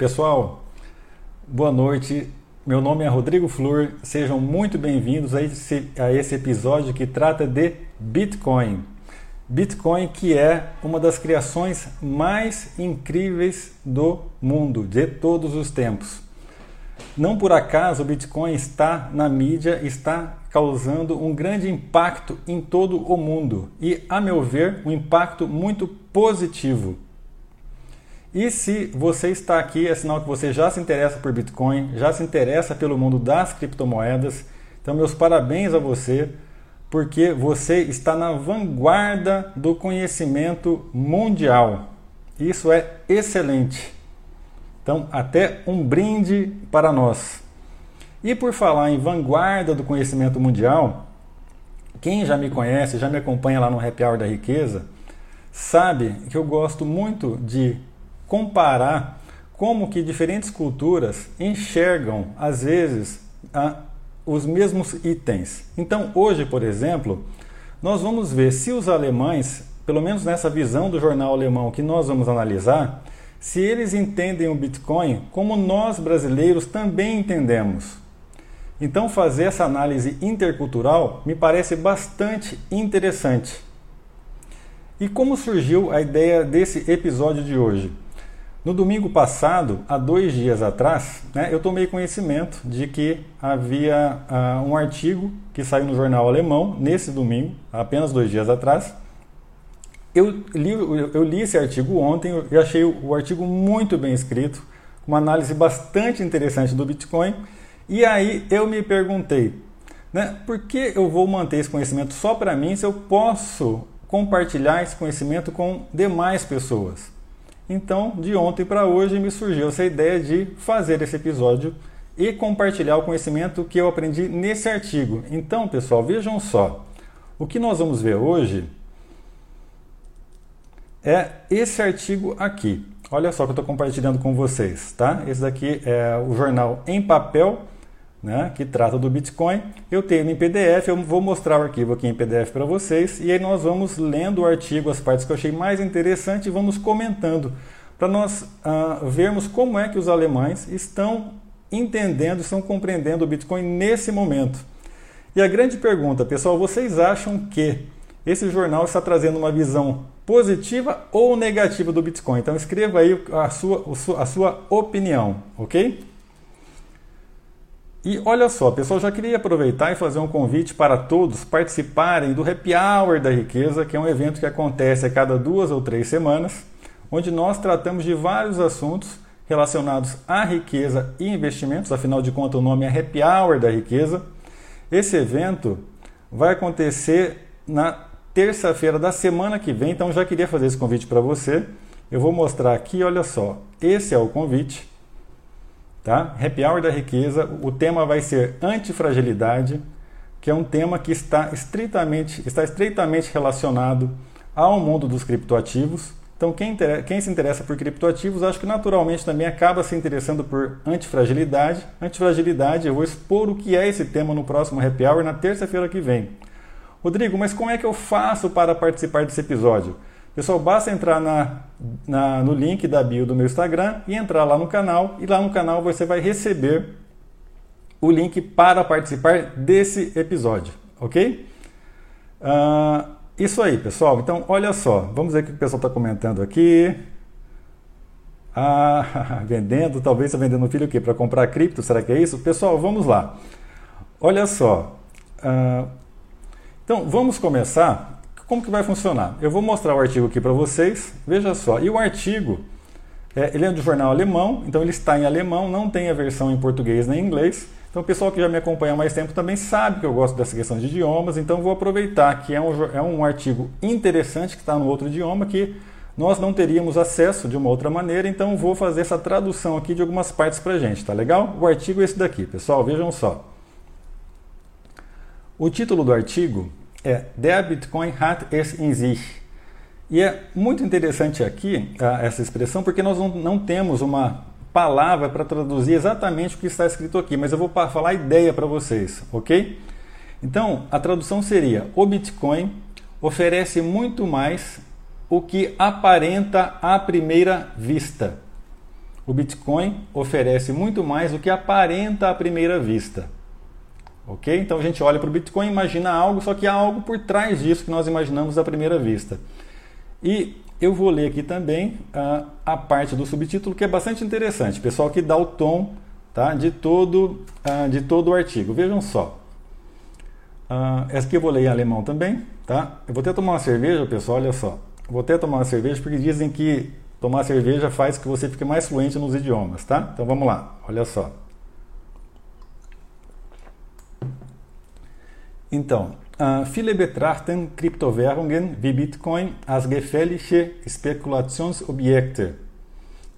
Pessoal, boa noite. Meu nome é Rodrigo Flor. Sejam muito bem-vindos a esse, a esse episódio que trata de Bitcoin. Bitcoin que é uma das criações mais incríveis do mundo, de todos os tempos. Não por acaso o Bitcoin está na mídia, está causando um grande impacto em todo o mundo e, a meu ver, um impacto muito positivo. E se você está aqui, é sinal que você já se interessa por Bitcoin, já se interessa pelo mundo das criptomoedas. Então, meus parabéns a você, porque você está na vanguarda do conhecimento mundial. Isso é excelente. Então, até um brinde para nós. E por falar em vanguarda do conhecimento mundial, quem já me conhece, já me acompanha lá no Happy Hour da Riqueza, sabe que eu gosto muito de comparar como que diferentes culturas enxergam, às vezes, a, os mesmos itens. Então, hoje, por exemplo, nós vamos ver se os alemães, pelo menos nessa visão do jornal alemão que nós vamos analisar, se eles entendem o Bitcoin como nós brasileiros também entendemos. Então, fazer essa análise intercultural me parece bastante interessante. E como surgiu a ideia desse episódio de hoje? No domingo passado, há dois dias atrás, né, eu tomei conhecimento de que havia uh, um artigo que saiu no jornal alemão, nesse domingo, apenas dois dias atrás. Eu li, eu li esse artigo ontem e achei o artigo muito bem escrito, uma análise bastante interessante do Bitcoin. E aí eu me perguntei, né, por que eu vou manter esse conhecimento só para mim se eu posso compartilhar esse conhecimento com demais pessoas? Então, de ontem para hoje, me surgiu essa ideia de fazer esse episódio e compartilhar o conhecimento que eu aprendi nesse artigo. Então, pessoal, vejam só. O que nós vamos ver hoje é esse artigo aqui. Olha só que eu estou compartilhando com vocês, tá? Esse daqui é o jornal em papel né, que trata do Bitcoin. Eu tenho em PDF, eu vou mostrar o arquivo aqui em PDF para vocês e aí nós vamos lendo o artigo, as partes que eu achei mais interessante e vamos comentando para nós uh, vermos como é que os alemães estão entendendo, estão compreendendo o Bitcoin nesse momento. E a grande pergunta, pessoal, vocês acham que esse jornal está trazendo uma visão positiva ou negativa do Bitcoin? Então escreva aí a sua, a sua opinião, ok? E olha só, pessoal, já queria aproveitar e fazer um convite para todos participarem do Happy Hour da Riqueza, que é um evento que acontece a cada duas ou três semanas, onde nós tratamos de vários assuntos relacionados à riqueza e investimentos, afinal de contas o nome é Happy Hour da Riqueza. Esse evento vai acontecer na terça-feira da semana que vem, então já queria fazer esse convite para você. Eu vou mostrar aqui, olha só, esse é o convite. Tá? Happy Hour da Riqueza, o tema vai ser antifragilidade, que é um tema que está estritamente, está estreitamente relacionado ao mundo dos criptoativos. Então, quem, quem, se interessa por criptoativos, acho que naturalmente também acaba se interessando por antifragilidade. Antifragilidade, eu vou expor o que é esse tema no próximo Happy Hour na terça-feira que vem. Rodrigo, mas como é que eu faço para participar desse episódio? Pessoal, basta entrar na, na, no link da bio do meu Instagram e entrar lá no canal. E lá no canal você vai receber o link para participar desse episódio, ok? Uh, isso aí, pessoal. Então, olha só. Vamos ver o que o pessoal está comentando aqui. Ah, vendendo, talvez está vendendo filho o quê? Para comprar cripto? Será que é isso? Pessoal, vamos lá. Olha só. Uh, então, vamos começar como que vai funcionar? Eu vou mostrar o artigo aqui para vocês. Veja só. E o artigo, é, ele é do jornal alemão, então ele está em alemão, não tem a versão em português nem em inglês. Então o pessoal que já me acompanha há mais tempo também sabe que eu gosto dessa questão de idiomas, então vou aproveitar que é um, é um artigo interessante que está no outro idioma que nós não teríamos acesso de uma outra maneira, então vou fazer essa tradução aqui de algumas partes para gente, tá legal? O artigo é esse daqui, pessoal, vejam só. O título do artigo é Der Bitcoin hat es in sich. E é muito interessante aqui uh, essa expressão, porque nós não, não temos uma palavra para traduzir exatamente o que está escrito aqui, mas eu vou falar a ideia para vocês, ok? Então, a tradução seria: o Bitcoin oferece muito mais o que aparenta à primeira vista. o Bitcoin oferece muito mais do que aparenta à primeira vista. Ok? Então a gente olha para o Bitcoin imagina algo, só que há algo por trás disso que nós imaginamos à primeira vista. E eu vou ler aqui também uh, a parte do subtítulo que é bastante interessante, pessoal, que dá o tom tá, de, todo, uh, de todo o artigo. Vejam só. Uh, essa aqui eu vou ler em alemão também. Tá? Eu vou até tomar uma cerveja, pessoal, olha só. vou até tomar uma cerveja porque dizem que tomar cerveja faz que você fique mais fluente nos idiomas. Tá? Então vamos lá, olha só. Então, viele betrachten Kryptowährungen wie Bitcoin als gefährliche Spekulationsobjekte.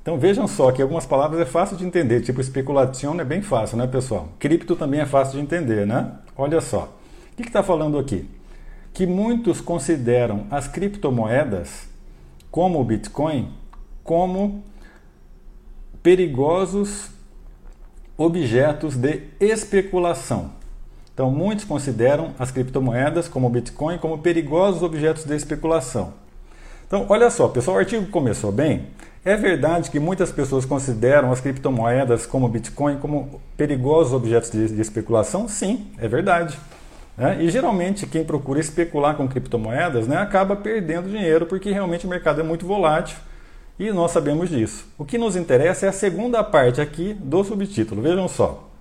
Então vejam só que algumas palavras é fácil de entender, tipo especulação é bem fácil, né pessoal? Cripto também é fácil de entender, né? Olha só, o que está falando aqui? Que muitos consideram as criptomoedas, como o Bitcoin, como perigosos objetos de especulação. Então, muitos consideram as criptomoedas, como o Bitcoin, como perigosos objetos de especulação. Então, olha só, pessoal, o artigo começou bem. É verdade que muitas pessoas consideram as criptomoedas como o Bitcoin como perigosos objetos de, de especulação? Sim, é verdade. É, e geralmente quem procura especular com criptomoedas né, acaba perdendo dinheiro porque realmente o mercado é muito volátil e nós sabemos disso. O que nos interessa é a segunda parte aqui do subtítulo. Vejam só.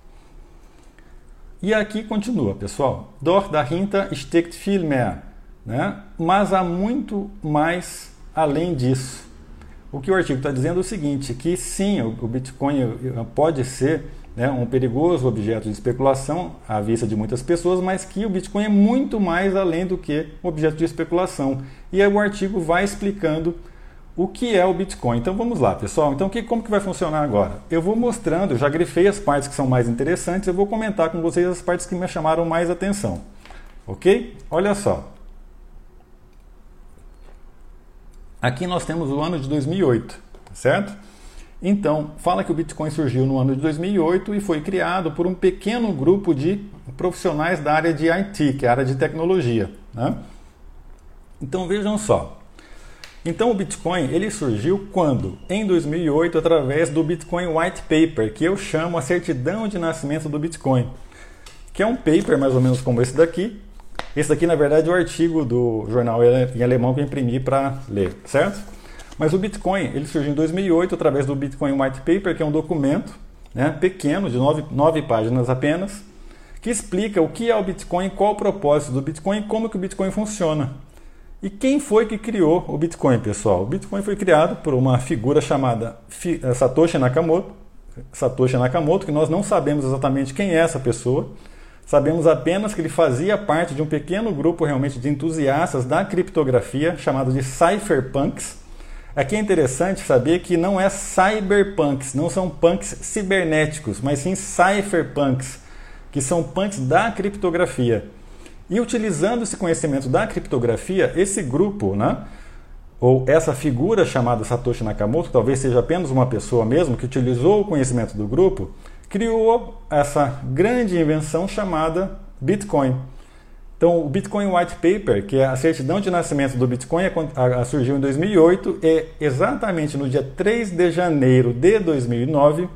E aqui continua, pessoal. Dort dahinter steckt viel mehr. Né? Mas há muito mais além disso. O que o artigo está dizendo é o seguinte, que sim, o Bitcoin pode ser né, um perigoso objeto de especulação à vista de muitas pessoas, mas que o Bitcoin é muito mais além do que objeto de especulação. E aí o artigo vai explicando o que é o Bitcoin. Então vamos lá, pessoal. Então que, como que vai funcionar agora? Eu vou mostrando, já grifei as partes que são mais interessantes, eu vou comentar com vocês as partes que me chamaram mais atenção. Ok? Olha só. Aqui nós temos o ano de 2008, certo? Então, fala que o Bitcoin surgiu no ano de 2008 e foi criado por um pequeno grupo de profissionais da área de IT, que é a área de tecnologia. Né? Então vejam só, então o Bitcoin ele surgiu quando? Em 2008 através do Bitcoin White Paper, que eu chamo a certidão de nascimento do Bitcoin, que é um paper mais ou menos como esse daqui. Esse daqui na verdade é o artigo do jornal em alemão que eu imprimi para ler, certo? Mas o Bitcoin ele surgiu em 2008 através do Bitcoin White Paper, que é um documento né, pequeno de nove, nove páginas apenas, que explica o que é o Bitcoin, qual o propósito do Bitcoin como que o Bitcoin funciona. E quem foi que criou o Bitcoin, pessoal? O Bitcoin foi criado por uma figura chamada eh, Satoshi Nakamoto. Satoshi Nakamoto, que nós não sabemos exatamente quem é essa pessoa. Sabemos apenas que ele fazia parte de um pequeno grupo realmente de entusiastas da criptografia, chamado de cypherpunks. Aqui é interessante saber que não é cyberpunks, não são punks cibernéticos, mas sim cypherpunks, que são punks da criptografia. E utilizando esse conhecimento da criptografia, esse grupo, né, ou essa figura chamada Satoshi Nakamoto, talvez seja apenas uma pessoa mesmo que utilizou o conhecimento do grupo, criou essa grande invenção chamada Bitcoin. Então, o Bitcoin White Paper, que é a certidão de nascimento do Bitcoin, surgiu em 2008 e exatamente no dia 3 de janeiro de 2009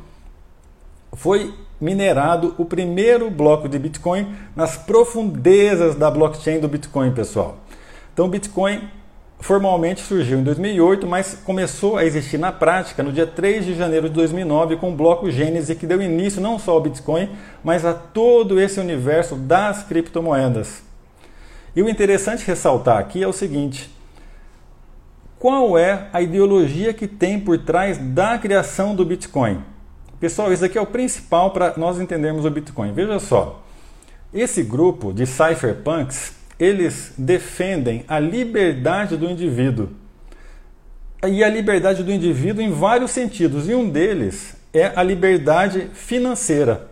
foi minerado o primeiro bloco de Bitcoin nas profundezas da blockchain do Bitcoin, pessoal. Então, Bitcoin formalmente surgiu em 2008, mas começou a existir na prática no dia 3 de janeiro de 2009 com o bloco Gênese, que deu início não só ao Bitcoin, mas a todo esse universo das criptomoedas. E o interessante ressaltar aqui é o seguinte: qual é a ideologia que tem por trás da criação do Bitcoin? Pessoal, isso aqui é o principal para nós entendermos o Bitcoin. Veja só, esse grupo de cypherpunks, eles defendem a liberdade do indivíduo. E a liberdade do indivíduo em vários sentidos, e um deles é a liberdade financeira.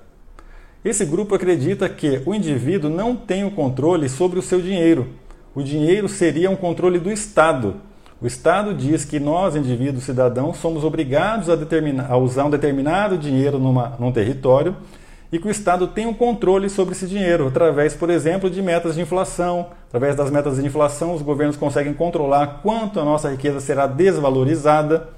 Esse grupo acredita que o indivíduo não tem o controle sobre o seu dinheiro. O dinheiro seria um controle do Estado. O Estado diz que nós, indivíduos cidadãos, somos obrigados a, a usar um determinado dinheiro numa, num território e que o Estado tem um controle sobre esse dinheiro, através, por exemplo, de metas de inflação. Através das metas de inflação, os governos conseguem controlar quanto a nossa riqueza será desvalorizada.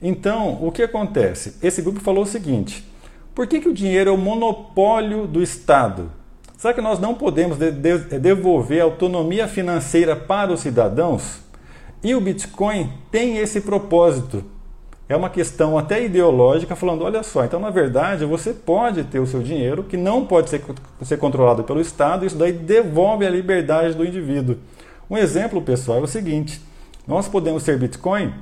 Então, o que acontece? Esse grupo falou o seguinte: por que, que o dinheiro é o monopólio do Estado? Será que nós não podemos de de devolver autonomia financeira para os cidadãos? E o Bitcoin tem esse propósito. É uma questão até ideológica, falando: olha só, então na verdade você pode ter o seu dinheiro que não pode ser, ser controlado pelo Estado, isso daí devolve a liberdade do indivíduo. Um exemplo, pessoal, é o seguinte: nós podemos ter Bitcoin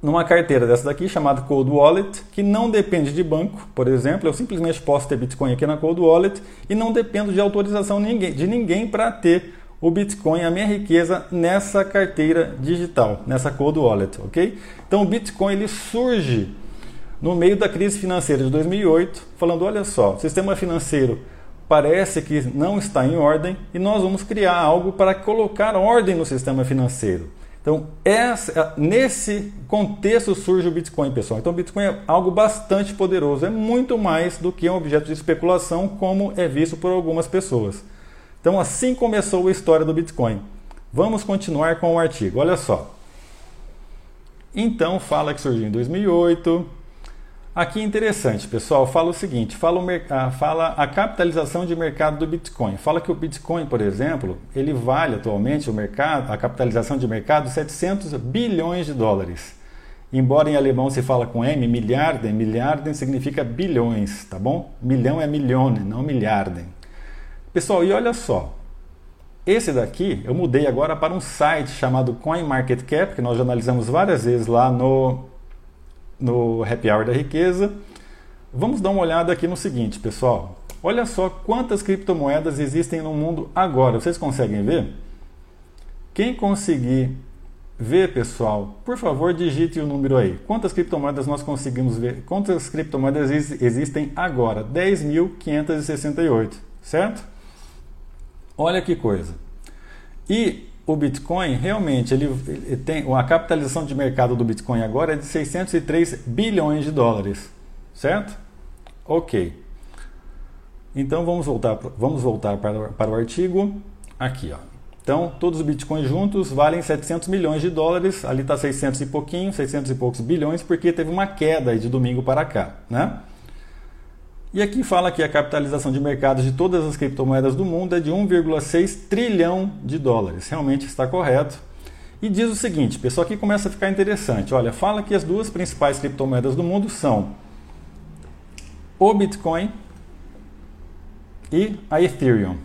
numa carteira dessa daqui chamada Cold Wallet, que não depende de banco, por exemplo, eu simplesmente posso ter Bitcoin aqui na Cold Wallet e não dependo de autorização de ninguém para ter o Bitcoin, a minha riqueza nessa carteira digital, nessa Cold Wallet, ok? Então o Bitcoin ele surge no meio da crise financeira de 2008, falando, olha só, o sistema financeiro parece que não está em ordem e nós vamos criar algo para colocar ordem no sistema financeiro. Então, essa, nesse contexto surge o Bitcoin, pessoal. Então, o Bitcoin é algo bastante poderoso, é muito mais do que um objeto de especulação, como é visto por algumas pessoas. Então, assim começou a história do Bitcoin. Vamos continuar com o artigo. Olha só. Então, fala que surgiu em 2008, Aqui é interessante, pessoal, fala o seguinte, fala, o, ah, fala, a capitalização de mercado do Bitcoin. Fala que o Bitcoin, por exemplo, ele vale atualmente o mercado, a capitalização de mercado 700 bilhões de dólares. Embora em alemão se fala com M, milharden, milharden significa bilhões, tá bom? Milhão é milhone, não milharden. Pessoal, e olha só, esse daqui eu mudei agora para um site chamado CoinMarketCap, que nós já analisamos várias vezes lá no no Happy Hour da Riqueza. Vamos dar uma olhada aqui no seguinte, pessoal. Olha só quantas criptomoedas existem no mundo agora. Vocês conseguem ver? Quem conseguir ver, pessoal, por favor, digite o número aí. Quantas criptomoedas nós conseguimos ver? Quantas criptomoedas existem agora? 10.568, certo? Olha que coisa. E o Bitcoin realmente ele, ele, tem a capitalização de mercado do Bitcoin agora é de 603 bilhões de dólares, certo? Ok. Então vamos voltar, vamos voltar para, para o artigo aqui, ó. Então todos os bitcoins juntos valem 700 milhões de dólares. Ali está 600 e pouquinho, 600 e poucos bilhões, porque teve uma queda de domingo para cá, né? E aqui fala que a capitalização de mercado de todas as criptomoedas do mundo é de 1,6 trilhão de dólares. Realmente está correto. E diz o seguinte, pessoal, aqui começa a ficar interessante. Olha, fala que as duas principais criptomoedas do mundo são o Bitcoin e a Ethereum,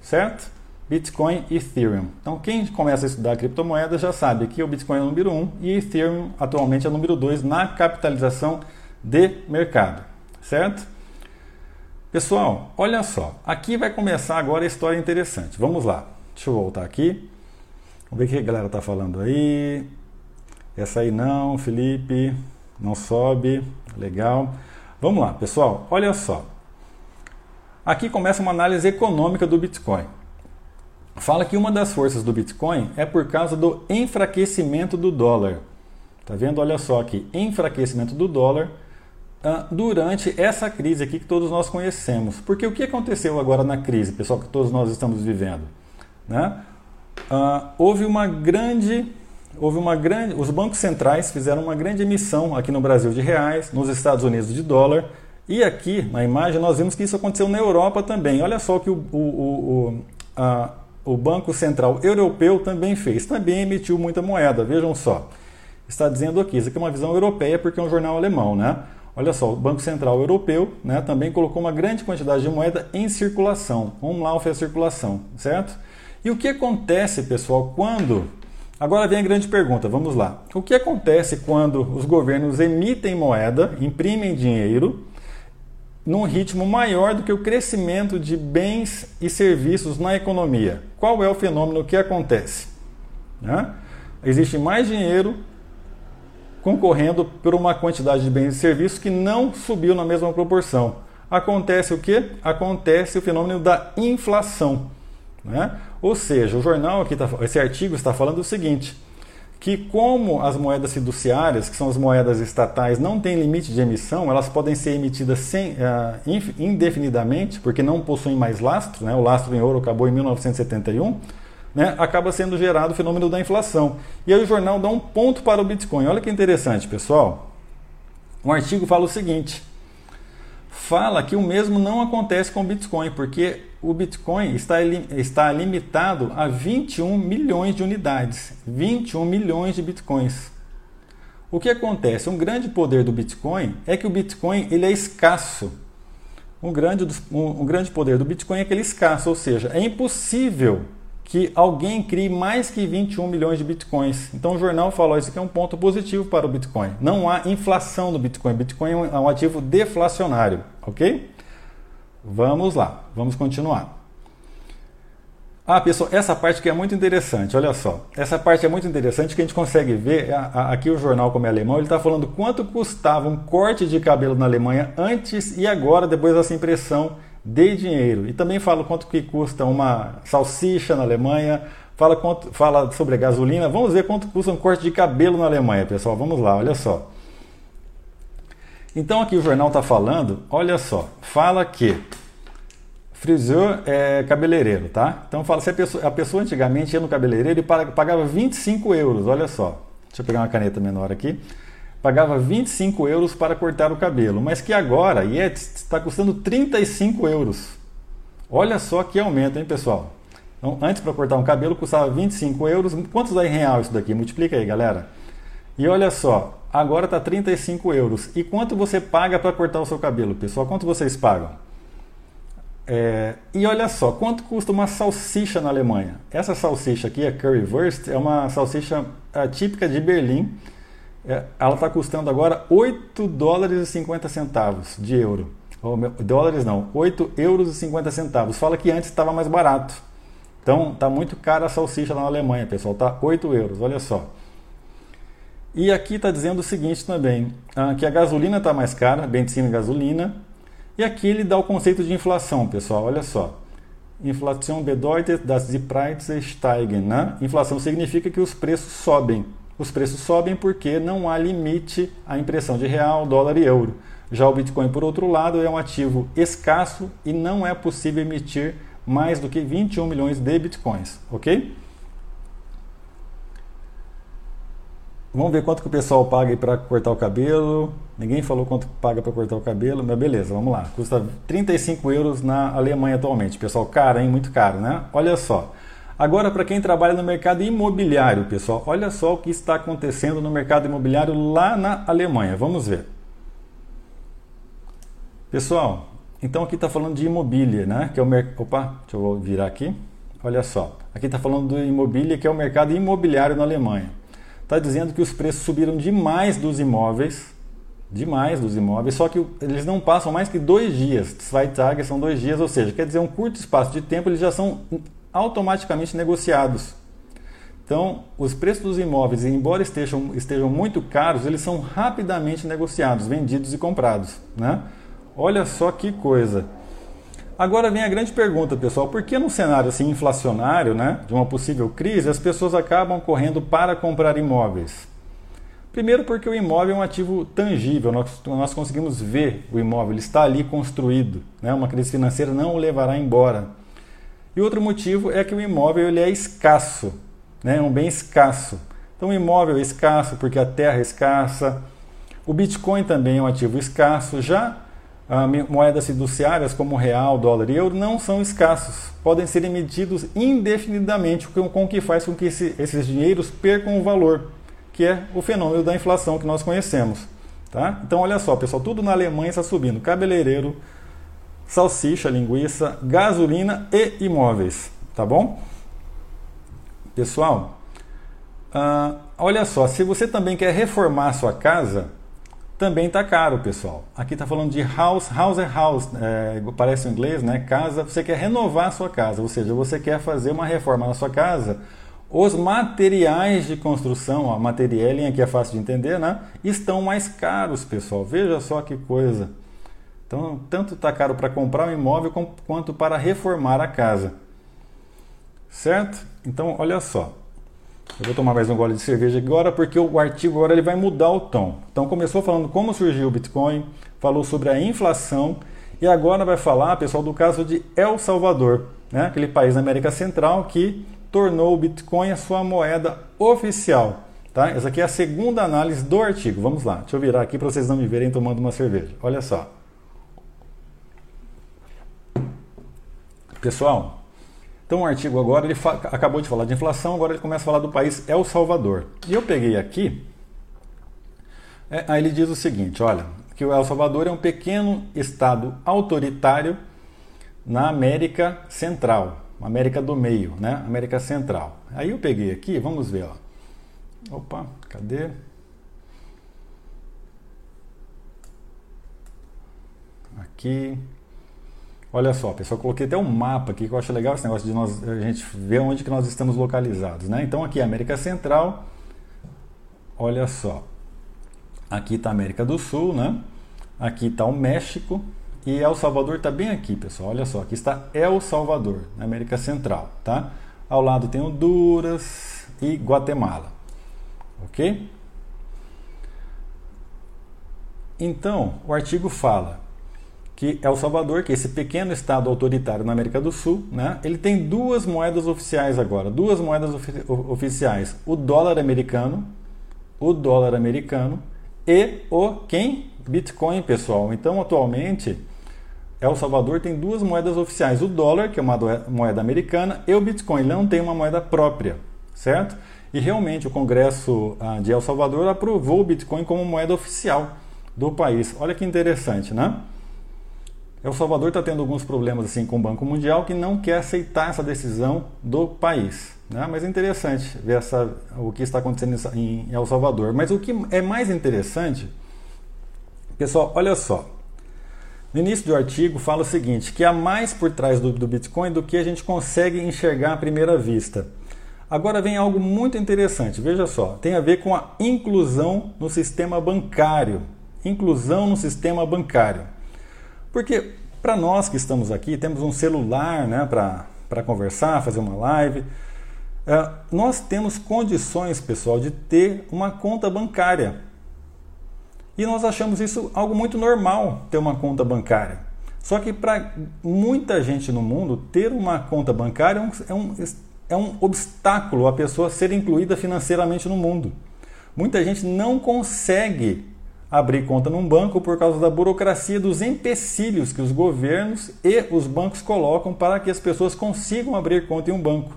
certo? Bitcoin e Ethereum. Então, quem começa a estudar criptomoedas já sabe que o Bitcoin é o número 1 um, e Ethereum atualmente é o número 2 na capitalização de mercado, certo? Pessoal, olha só, aqui vai começar agora a história interessante. Vamos lá, deixa eu voltar aqui. Vamos ver o que a galera está falando aí. Essa aí não, Felipe, não sobe, legal. Vamos lá, pessoal, olha só. Aqui começa uma análise econômica do Bitcoin. Fala que uma das forças do Bitcoin é por causa do enfraquecimento do dólar. Tá vendo? Olha só aqui, enfraquecimento do dólar durante essa crise aqui que todos nós conhecemos. Porque o que aconteceu agora na crise, pessoal, que todos nós estamos vivendo? Né? Uh, houve uma grande. Houve uma grande. Os bancos centrais fizeram uma grande emissão aqui no Brasil de reais, nos Estados Unidos de dólar. E aqui na imagem nós vimos que isso aconteceu na Europa também. Olha só que o, o, o, a, o Banco Central Europeu também fez. Também emitiu muita moeda. Vejam só. Está dizendo aqui, isso aqui é uma visão europeia porque é um jornal alemão, né? Olha só, o Banco Central Europeu né, também colocou uma grande quantidade de moeda em circulação. Vamos lá, a circulação, certo? E o que acontece, pessoal, quando. Agora vem a grande pergunta, vamos lá. O que acontece quando os governos emitem moeda, imprimem dinheiro, num ritmo maior do que o crescimento de bens e serviços na economia? Qual é o fenômeno que acontece? Né? Existe mais dinheiro concorrendo por uma quantidade de bens e serviços que não subiu na mesma proporção. Acontece o que? Acontece o fenômeno da inflação. Né? Ou seja, o jornal aqui, tá, esse artigo está falando o seguinte: que como as moedas fiduciárias, que são as moedas estatais, não têm limite de emissão, elas podem ser emitidas sem, uh, indefinidamente, porque não possuem mais lastro, né? o lastro em ouro acabou em 1971, né, acaba sendo gerado o fenômeno da inflação. E aí o jornal dá um ponto para o Bitcoin. Olha que interessante, pessoal. Um artigo fala o seguinte: fala que o mesmo não acontece com o Bitcoin, porque o Bitcoin está, está limitado a 21 milhões de unidades, 21 milhões de Bitcoins. O que acontece? Um grande poder do Bitcoin é que o Bitcoin ele é escasso. Um grande, um, um grande poder do Bitcoin é que ele é escasso, ou seja, é impossível que alguém crie mais que 21 milhões de bitcoins. Então o jornal falou isso aqui é um ponto positivo para o Bitcoin. Não há inflação no Bitcoin. Bitcoin é um é ativo deflacionário, ok? Vamos lá, vamos continuar. Ah, pessoal, essa parte que é muito interessante, olha só. Essa parte é muito interessante que a gente consegue ver, aqui o jornal como é alemão, ele está falando quanto custava um corte de cabelo na Alemanha antes e agora, depois dessa impressão de dinheiro. E também fala quanto que custa uma salsicha na Alemanha, fala, quanto, fala sobre a gasolina. Vamos ver quanto custa um corte de cabelo na Alemanha, pessoal. Vamos lá, olha só. Então aqui o jornal está falando, olha só, fala que Friseur é cabeleireiro, tá? Então fala, se a pessoa, a pessoa antigamente ia no cabeleireiro e pagava 25 euros, olha só. Deixa eu pegar uma caneta menor aqui. Pagava 25 euros para cortar o cabelo, mas que agora está custando 35 euros. Olha só que aumento, hein, pessoal? Então, antes para cortar um cabelo custava 25 euros. Quantos dá em real isso daqui? Multiplica aí, galera. E olha só, agora está 35 euros. E quanto você paga para cortar o seu cabelo, pessoal? Quanto vocês pagam? É, e olha só, quanto custa uma salsicha na Alemanha? Essa salsicha aqui, a Currywurst, é uma salsicha é, típica de Berlim. É, ela está custando agora 8 dólares e 50 centavos de euro. Ou, dólares não, 8 euros e 50 centavos. Fala que antes estava mais barato. Então está muito cara a salsicha na Alemanha, pessoal. Está 8 euros, olha só. E aqui está dizendo o seguinte também, ah, que a gasolina está mais cara, benzina e gasolina, e aqui ele dá o conceito de inflação, pessoal, olha só. Inflação bedeutet, dass die Preise steigen. Né? Inflação significa que os preços sobem. Os preços sobem porque não há limite à impressão de real, dólar e euro. Já o Bitcoin, por outro lado, é um ativo escasso e não é possível emitir mais do que 21 milhões de Bitcoins, ok? Vamos ver quanto que o pessoal paga para cortar o cabelo. Ninguém falou quanto paga para cortar o cabelo, mas beleza, vamos lá. Custa 35 euros na Alemanha atualmente. Pessoal, caro, hein? Muito caro, né? Olha só. Agora, para quem trabalha no mercado imobiliário, pessoal, olha só o que está acontecendo no mercado imobiliário lá na Alemanha. Vamos ver. Pessoal, então aqui está falando de imobília, né? Que é o mer... Opa, deixa eu virar aqui. Olha só. Aqui está falando do imobília, que é o mercado imobiliário na Alemanha está dizendo que os preços subiram demais dos imóveis, demais dos imóveis, só que eles não passam mais que dois dias. Zwei são dois dias, ou seja, quer dizer, um curto espaço de tempo eles já são automaticamente negociados. Então, os preços dos imóveis, embora estejam, estejam muito caros, eles são rapidamente negociados, vendidos e comprados. Né? Olha só que coisa. Agora vem a grande pergunta, pessoal: por que num cenário assim inflacionário, né, de uma possível crise, as pessoas acabam correndo para comprar imóveis? Primeiro, porque o imóvel é um ativo tangível, nós, nós conseguimos ver o imóvel, ele está ali construído, né? uma crise financeira não o levará embora. E outro motivo é que o imóvel ele é escasso, né? é um bem escasso. Então, o imóvel é escasso porque a terra é escassa, o Bitcoin também é um ativo escasso, já moedas fiduciárias como real, dólar e euro não são escassos, podem ser emitidos indefinidamente, com o que faz com que esse, esses dinheiros percam o valor, que é o fenômeno da inflação que nós conhecemos. Tá? Então, olha só, pessoal, tudo na Alemanha está subindo: cabeleireiro, salsicha, linguiça, gasolina e imóveis. Tá bom? Pessoal, uh, olha só, se você também quer reformar a sua casa, também está caro, pessoal. Aqui está falando de house, house é house, é, parece em inglês, né? Casa, você quer renovar a sua casa, ou seja, você quer fazer uma reforma na sua casa. Os materiais de construção, a materialinha aqui é fácil de entender, né? Estão mais caros, pessoal. Veja só que coisa. Então, tanto está caro para comprar um imóvel quanto para reformar a casa. Certo? Então, olha só. Eu vou tomar mais um gole de cerveja agora porque o artigo agora ele vai mudar o tom. Então começou falando como surgiu o Bitcoin, falou sobre a inflação e agora vai falar, pessoal, do caso de El Salvador, né? aquele país da América Central que tornou o Bitcoin a sua moeda oficial. Tá? Essa aqui é a segunda análise do artigo. Vamos lá, deixa eu virar aqui para vocês não me verem tomando uma cerveja. Olha só. Pessoal, então o artigo agora, ele acabou de falar de inflação, agora ele começa a falar do país El Salvador. E eu peguei aqui, é, aí ele diz o seguinte, olha, que o El Salvador é um pequeno estado autoritário na América Central, América do Meio, né? América Central. Aí eu peguei aqui, vamos ver, ó. Opa, cadê? Aqui. Olha só, pessoal, coloquei até um mapa aqui que eu acho legal esse negócio de nós, a gente ver onde que nós estamos localizados, né? Então aqui América Central, olha só, aqui está América do Sul, né? Aqui está o México e El Salvador está bem aqui, pessoal. Olha só, aqui está El Salvador, na América Central, tá? Ao lado tem Honduras e Guatemala, ok? Então, o artigo fala que El Salvador, que é esse pequeno estado autoritário na América do Sul, né, ele tem duas moedas oficiais agora, duas moedas ofi oficiais, o dólar americano, o dólar americano e o quem? Bitcoin, pessoal. Então, atualmente, El Salvador tem duas moedas oficiais, o dólar, que é uma moeda americana, e o Bitcoin, ele não tem uma moeda própria, certo? E realmente o Congresso ah, de El Salvador aprovou o Bitcoin como moeda oficial do país. Olha que interessante, né? El Salvador está tendo alguns problemas assim com o Banco Mundial que não quer aceitar essa decisão do país. Né? Mas é interessante ver essa, o que está acontecendo em El Salvador. Mas o que é mais interessante, pessoal, olha só. No início do artigo fala o seguinte, que há mais por trás do, do Bitcoin do que a gente consegue enxergar à primeira vista. Agora vem algo muito interessante, veja só, tem a ver com a inclusão no sistema bancário. Inclusão no sistema bancário. Porque para nós que estamos aqui, temos um celular né, para conversar, fazer uma live. É, nós temos condições, pessoal, de ter uma conta bancária. E nós achamos isso algo muito normal, ter uma conta bancária. Só que para muita gente no mundo, ter uma conta bancária é é um, é um obstáculo a pessoa ser incluída financeiramente no mundo. Muita gente não consegue abrir conta num banco por causa da burocracia dos empecilhos que os governos e os bancos colocam para que as pessoas consigam abrir conta em um banco.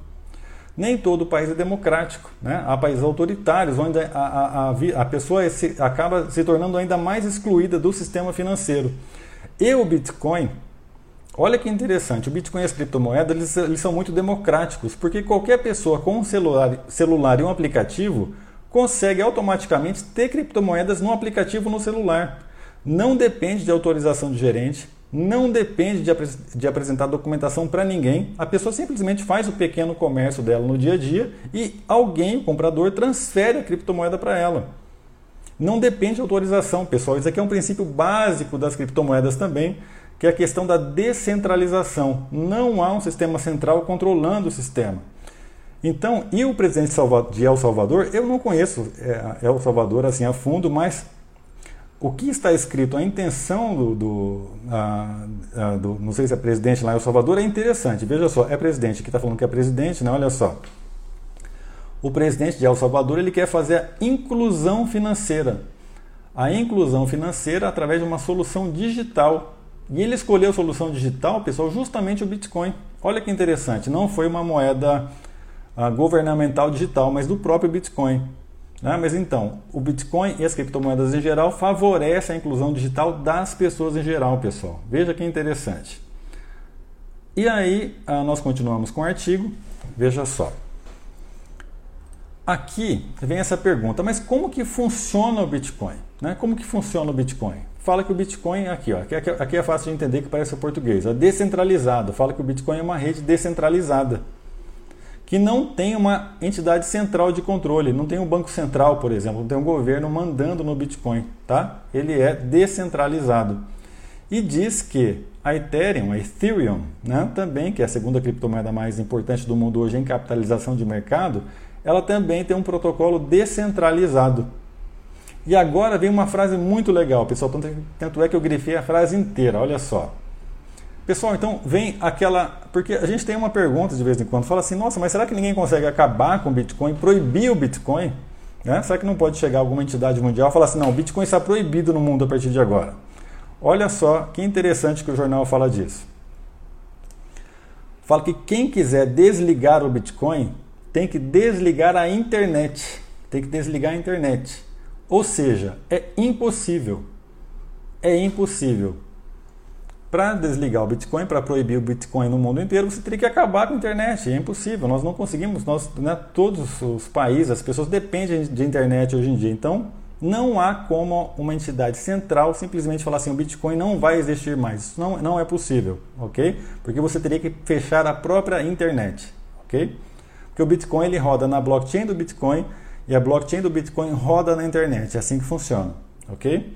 Nem todo país é democrático. Né? Há países autoritários onde a, a, a, a pessoa se, acaba se tornando ainda mais excluída do sistema financeiro. E o Bitcoin, olha que interessante, o Bitcoin e as criptomoedas eles, eles são muito democráticos, porque qualquer pessoa com um celular, celular e um aplicativo consegue automaticamente ter criptomoedas no aplicativo no celular. Não depende de autorização de gerente, não depende de, de apresentar documentação para ninguém. A pessoa simplesmente faz o pequeno comércio dela no dia a dia e alguém, o comprador, transfere a criptomoeda para ela. Não depende de autorização, pessoal. Isso aqui é um princípio básico das criptomoedas também, que é a questão da descentralização. Não há um sistema central controlando o sistema. Então, e o presidente de El Salvador, eu não conheço é, El Salvador assim a fundo, mas o que está escrito, a intenção do, do, a, a, do, não sei se é presidente lá em El Salvador, é interessante. Veja só, é presidente, que está falando que é presidente, né? olha só. O presidente de El Salvador ele quer fazer a inclusão financeira. A inclusão financeira através de uma solução digital. E ele escolheu a solução digital, pessoal, justamente o Bitcoin. Olha que interessante, não foi uma moeda governamental digital, mas do próprio Bitcoin. Né? Mas então, o Bitcoin e as criptomoedas em geral favorecem a inclusão digital das pessoas em geral, pessoal. Veja que interessante. E aí, ah, nós continuamos com o artigo. Veja só. Aqui vem essa pergunta, mas como que funciona o Bitcoin? Né? Como que funciona o Bitcoin? Fala que o Bitcoin, aqui, ó, aqui, aqui é fácil de entender que parece o português, é descentralizado. Fala que o Bitcoin é uma rede descentralizada que não tem uma entidade central de controle, não tem um banco central, por exemplo, não tem um governo mandando no Bitcoin, tá? Ele é descentralizado. E diz que a Ethereum, a Ethereum, né, também, que é a segunda criptomoeda mais importante do mundo hoje em capitalização de mercado, ela também tem um protocolo descentralizado. E agora vem uma frase muito legal, pessoal, tanto é que eu grifei a frase inteira, olha só. Pessoal, então vem aquela. Porque a gente tem uma pergunta de vez em quando, fala assim: nossa, mas será que ninguém consegue acabar com o Bitcoin, proibir o Bitcoin? Né? Será que não pode chegar alguma entidade mundial e falar assim: não, o Bitcoin está proibido no mundo a partir de agora? Olha só que interessante que o jornal fala disso. Fala que quem quiser desligar o Bitcoin tem que desligar a internet. Tem que desligar a internet. Ou seja, é impossível. É impossível. Para desligar o Bitcoin, para proibir o Bitcoin no mundo inteiro, você teria que acabar com a internet. É impossível. Nós não conseguimos. Nós, né, todos os países, as pessoas dependem de internet hoje em dia. Então, não há como uma entidade central simplesmente falar assim: o Bitcoin não vai existir mais. Isso não, não é possível, ok? Porque você teria que fechar a própria internet, ok? Porque o Bitcoin ele roda na blockchain do Bitcoin e a blockchain do Bitcoin roda na internet. É assim que funciona, ok?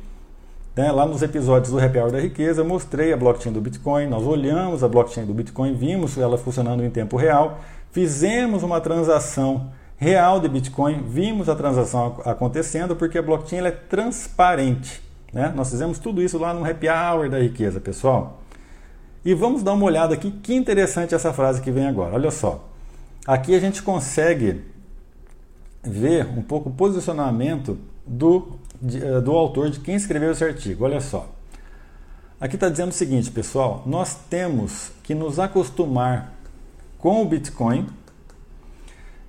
Né? Lá nos episódios do Happy Hour da Riqueza, eu mostrei a blockchain do Bitcoin, nós olhamos a blockchain do Bitcoin, vimos ela funcionando em tempo real, fizemos uma transação real de Bitcoin, vimos a transação acontecendo porque a blockchain é transparente. Né? Nós fizemos tudo isso lá no Happy Hour da Riqueza, pessoal. E vamos dar uma olhada aqui, que interessante essa frase que vem agora. Olha só. Aqui a gente consegue ver um pouco o posicionamento do de, eh, do autor, de quem escreveu esse artigo. Olha só. Aqui está dizendo o seguinte, pessoal: nós temos que nos acostumar com o Bitcoin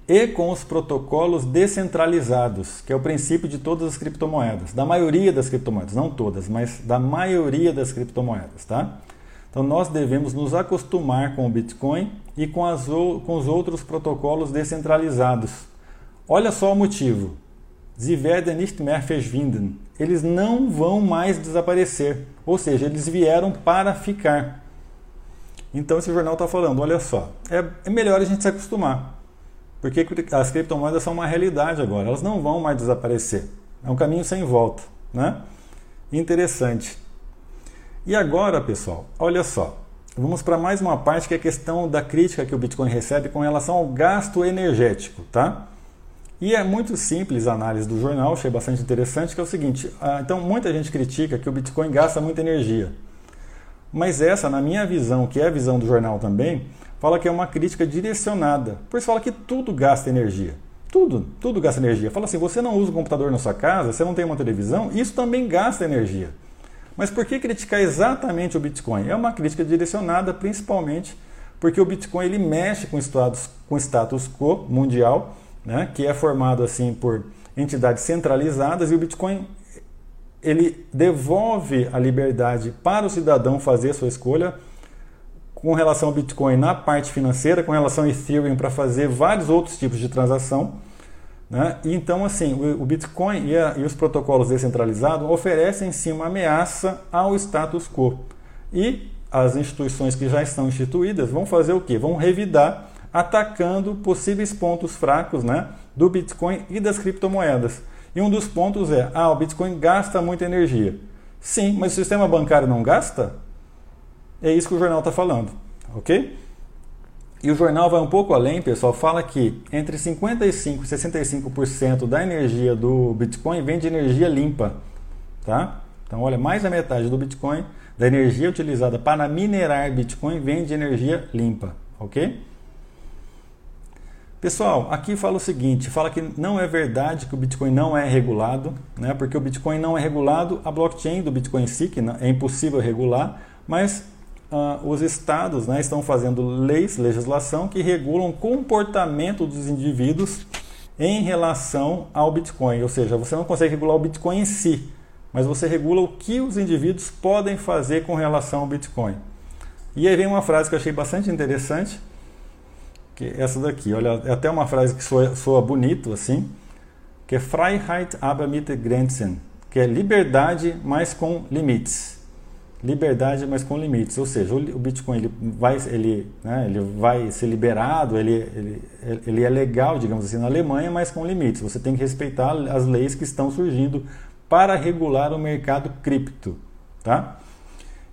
e com os protocolos descentralizados, que é o princípio de todas as criptomoedas, da maioria das criptomoedas, não todas, mas da maioria das criptomoedas, tá? Então nós devemos nos acostumar com o Bitcoin e com, as, com os outros protocolos descentralizados. Olha só o motivo. Sie werden nicht mehr verschwinden. Eles não vão mais desaparecer. Ou seja, eles vieram para ficar. Então esse jornal está falando, olha só, é, é melhor a gente se acostumar. Porque as criptomoedas são uma realidade agora, elas não vão mais desaparecer. É um caminho sem volta, né? Interessante. E agora, pessoal, olha só. Vamos para mais uma parte que é a questão da crítica que o Bitcoin recebe com relação ao gasto energético, tá? E é muito simples a análise do jornal, achei bastante interessante, que é o seguinte, ah, então muita gente critica que o Bitcoin gasta muita energia. Mas essa, na minha visão, que é a visão do jornal também, fala que é uma crítica direcionada. Por isso fala que tudo gasta energia. Tudo, tudo gasta energia. Fala assim, você não usa um computador na sua casa, você não tem uma televisão, isso também gasta energia. Mas por que criticar exatamente o Bitcoin? É uma crítica direcionada principalmente porque o Bitcoin ele mexe com status, com status quo mundial né, que é formado assim por entidades centralizadas e o Bitcoin ele devolve a liberdade para o cidadão fazer a sua escolha com relação ao Bitcoin na parte financeira, com relação ao Ethereum para fazer vários outros tipos de transação. Né? Então, assim, o, Bitcoin e, a, e, os protocolos descentralizados oferecem sim uma ameaça ao status quo. E as instituições que já estão instituídas vão fazer o quê? Vão revidar atacando possíveis pontos fracos né, do Bitcoin e das criptomoedas. E um dos pontos é: ah, o Bitcoin gasta muita energia. Sim, mas o sistema bancário não gasta? É isso que o jornal está falando, ok? E o jornal vai um pouco além, pessoal, fala que entre 55% e 65% da energia do Bitcoin vem de energia limpa. Tá? Então, olha, mais da metade do Bitcoin, da energia utilizada para minerar Bitcoin, vem de energia limpa, ok? Pessoal, aqui fala o seguinte, fala que não é verdade que o Bitcoin não é regulado, né? porque o Bitcoin não é regulado, a blockchain do Bitcoin em si, que é impossível regular, mas uh, os estados né, estão fazendo leis, legislação que regulam o comportamento dos indivíduos em relação ao Bitcoin. Ou seja, você não consegue regular o Bitcoin em si, mas você regula o que os indivíduos podem fazer com relação ao Bitcoin. E aí vem uma frase que eu achei bastante interessante, que essa daqui. Olha, é até uma frase que soa, soa bonito assim, que é Freiheit aber mit Grenzen, que é liberdade, mas com limites. Liberdade, mas com limites. Ou seja, o Bitcoin ele vai, ele, né, ele vai ser liberado, ele, ele, ele é legal, digamos assim, na Alemanha, mas com limites. Você tem que respeitar as leis que estão surgindo para regular o mercado cripto. Tá?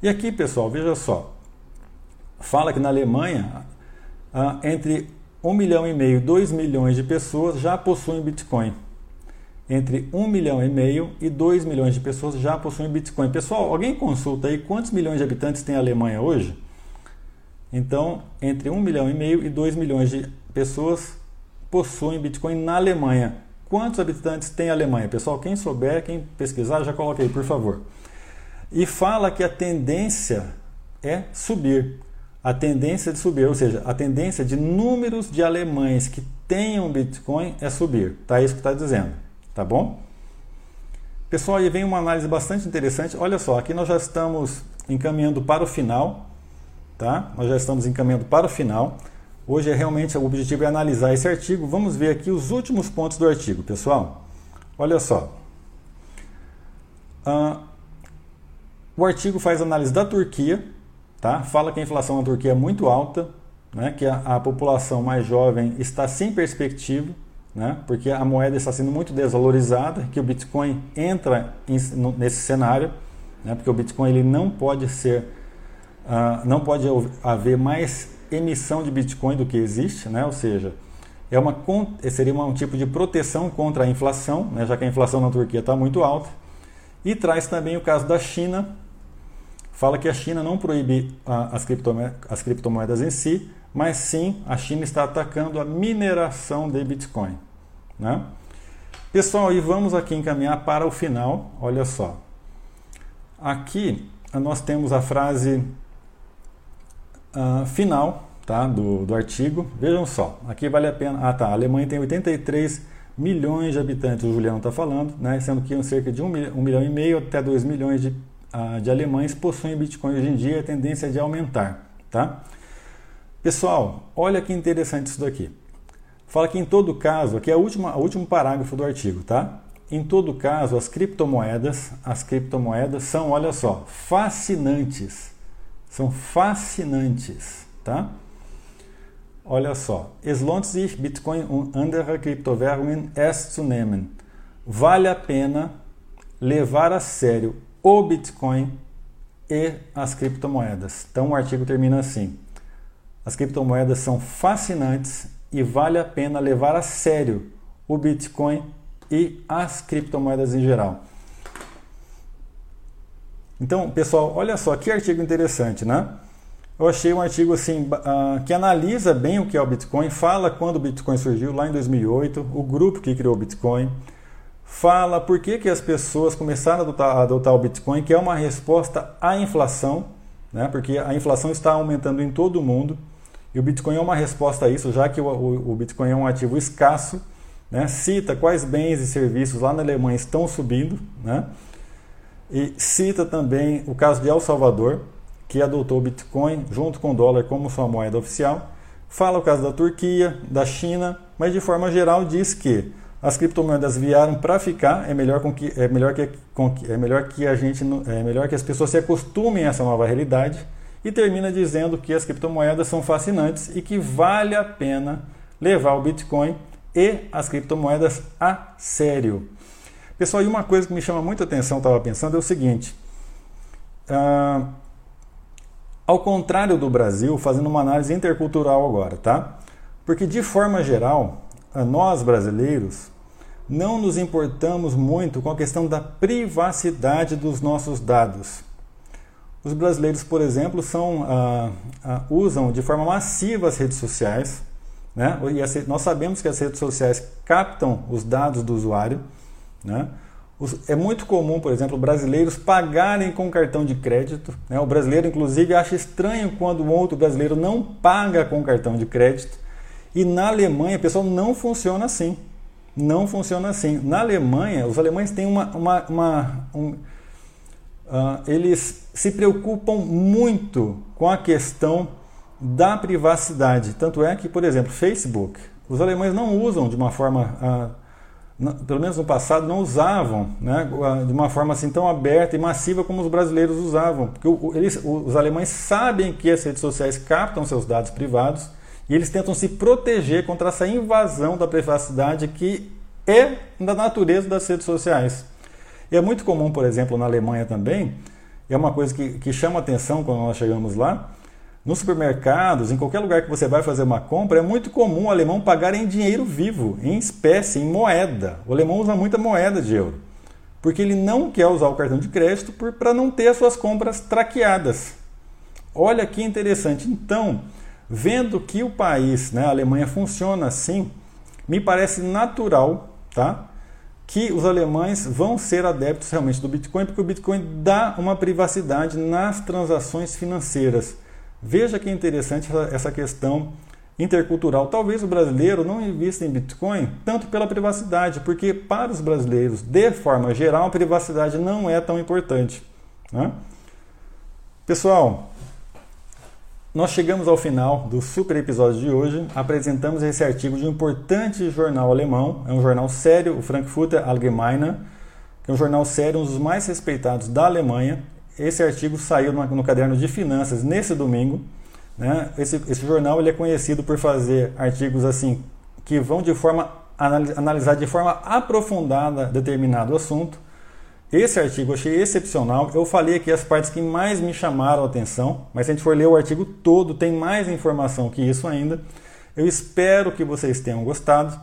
E aqui, pessoal, veja só. Fala que na Alemanha ah, entre 1 milhão e meio e 2 milhões de pessoas já possuem Bitcoin. Entre 1 milhão e meio e 2 milhões de pessoas já possuem Bitcoin. Pessoal, alguém consulta aí quantos milhões de habitantes tem a Alemanha hoje? Então, entre 1 milhão e meio e 2 milhões de pessoas possuem Bitcoin na Alemanha. Quantos habitantes tem a Alemanha? Pessoal, quem souber, quem pesquisar, já coloque aí, por favor. E fala que a tendência é subir. A tendência de subir, ou seja, a tendência de números de alemães que tenham Bitcoin é subir. Tá isso que está dizendo, tá bom? Pessoal, aí vem uma análise bastante interessante. Olha só, aqui nós já estamos encaminhando para o final, tá? Nós já estamos encaminhando para o final. Hoje é realmente o objetivo é analisar esse artigo. Vamos ver aqui os últimos pontos do artigo, pessoal. Olha só. Uh, o artigo faz análise da Turquia, tá? Fala que a inflação na Turquia é muito alta, né? Que a, a população mais jovem está sem perspectiva, né? Porque a moeda está sendo muito desvalorizada, que o Bitcoin entra em, no, nesse cenário, né? Porque o Bitcoin ele não pode ser, uh, não pode haver mais emissão de Bitcoin do que existe, né? ou seja, é uma, seria um tipo de proteção contra a inflação, né? já que a inflação na Turquia está muito alta. E traz também o caso da China, fala que a China não proíbe as, criptomoedas, as criptomoedas em si, mas sim a China está atacando a mineração de Bitcoin. Né? Pessoal, e vamos aqui encaminhar para o final. Olha só. Aqui nós temos a frase uh, final tá, do, do artigo. Vejam só, aqui vale a pena. Ah, tá. A Alemanha tem 83 milhões de habitantes, o Juliano está falando, né, sendo que cerca de 1 milhão, 1 milhão e meio até 2 milhões de, de alemães possuem Bitcoin hoje em dia, a tendência é de aumentar. Tá? Pessoal, olha que interessante isso daqui. Fala que em todo caso, aqui é o último, último parágrafo do artigo, tá? Em todo caso, as criptomoedas, as criptomoedas são, olha só, fascinantes são fascinantes, tá? Olha só. Es lohnt sich, Bitcoin und andere Kryptowährungen ernst zu nehmen. Vale a pena levar a sério o Bitcoin e as criptomoedas. Então o artigo termina assim: As criptomoedas são fascinantes e vale a pena levar a sério o Bitcoin e as criptomoedas em geral. Então, pessoal, olha só que artigo interessante, né? Eu achei um artigo assim uh, que analisa bem o que é o Bitcoin, fala quando o Bitcoin surgiu lá em 2008, o grupo que criou o Bitcoin, fala por que, que as pessoas começaram a adotar, a adotar o Bitcoin, que é uma resposta à inflação, né? Porque a inflação está aumentando em todo o mundo e o Bitcoin é uma resposta a isso, já que o, o, o Bitcoin é um ativo escasso, né? Cita quais bens e serviços lá na Alemanha estão subindo, né? E cita também o caso de El Salvador, que adotou o Bitcoin junto com o dólar como sua moeda oficial. Fala o caso da Turquia, da China, mas de forma geral diz que as criptomoedas vieram para ficar, é melhor, com que, é, melhor que, com, é melhor que a gente é melhor que as pessoas se acostumem a essa nova realidade e termina dizendo que as criptomoedas são fascinantes e que vale a pena levar o Bitcoin e as criptomoedas a sério. Pessoal, e uma coisa que me chama muita atenção, estava pensando, é o seguinte. Ah, ao contrário do Brasil, fazendo uma análise intercultural agora, tá? Porque de forma geral, nós brasileiros não nos importamos muito com a questão da privacidade dos nossos dados. Os brasileiros, por exemplo, são, ah, ah, usam de forma massiva as redes sociais, né? E nós sabemos que as redes sociais captam os dados do usuário né? É muito comum, por exemplo, brasileiros pagarem com cartão de crédito. Né? O brasileiro, inclusive, acha estranho quando um outro brasileiro não paga com cartão de crédito. E na Alemanha, pessoal, não funciona assim. Não funciona assim. Na Alemanha, os alemães têm uma. uma, uma um, uh, eles se preocupam muito com a questão da privacidade. Tanto é que, por exemplo, Facebook, os alemães não usam de uma forma. Uh, pelo menos no passado, não usavam né, de uma forma assim tão aberta e massiva como os brasileiros usavam. Porque eles, os alemães sabem que as redes sociais captam seus dados privados eles tentam se proteger contra essa invasão da privacidade que é da natureza das redes sociais. E é muito comum, por exemplo, na Alemanha também, é uma coisa que, que chama atenção quando nós chegamos lá, nos supermercados, em qualquer lugar que você vai fazer uma compra, é muito comum o alemão pagar em dinheiro vivo, em espécie, em moeda. O alemão usa muita moeda de euro, porque ele não quer usar o cartão de crédito para não ter as suas compras traqueadas. Olha que interessante. Então, vendo que o país, né, a Alemanha, funciona assim, me parece natural, tá? Que os alemães vão ser adeptos realmente do Bitcoin, porque o Bitcoin dá uma privacidade nas transações financeiras. Veja que interessante essa questão intercultural. Talvez o brasileiro não invista em Bitcoin tanto pela privacidade, porque para os brasileiros, de forma geral, a privacidade não é tão importante. Né? Pessoal, nós chegamos ao final do super episódio de hoje. Apresentamos esse artigo de um importante jornal alemão, é um jornal sério, o Frankfurter Allgemeine, que é um jornal sério, um dos mais respeitados da Alemanha. Esse artigo saiu no caderno de finanças nesse domingo. Né? Esse, esse jornal ele é conhecido por fazer artigos assim que vão de forma analisar de forma aprofundada determinado assunto. Esse artigo eu achei excepcional. Eu falei aqui as partes que mais me chamaram a atenção, mas se a gente for ler o artigo todo, tem mais informação que isso ainda. Eu espero que vocês tenham gostado.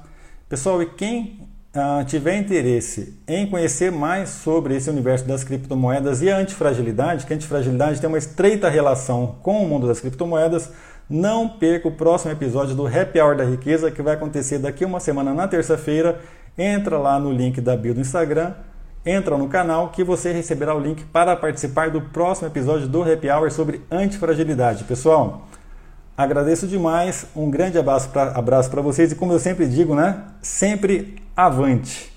Pessoal, e quem ah, tiver interesse em conhecer mais sobre esse universo das criptomoedas e a antifragilidade, que a antifragilidade tem uma estreita relação com o mundo das criptomoedas, não perca o próximo episódio do Happy Hour da Riqueza, que vai acontecer daqui uma semana na terça-feira. Entra lá no link da bio do Instagram entra no canal que você receberá o link para participar do próximo episódio do Happy Hour sobre antifragilidade. Pessoal, agradeço demais, um grande abraço para vocês e como eu sempre digo, né? Sempre avante!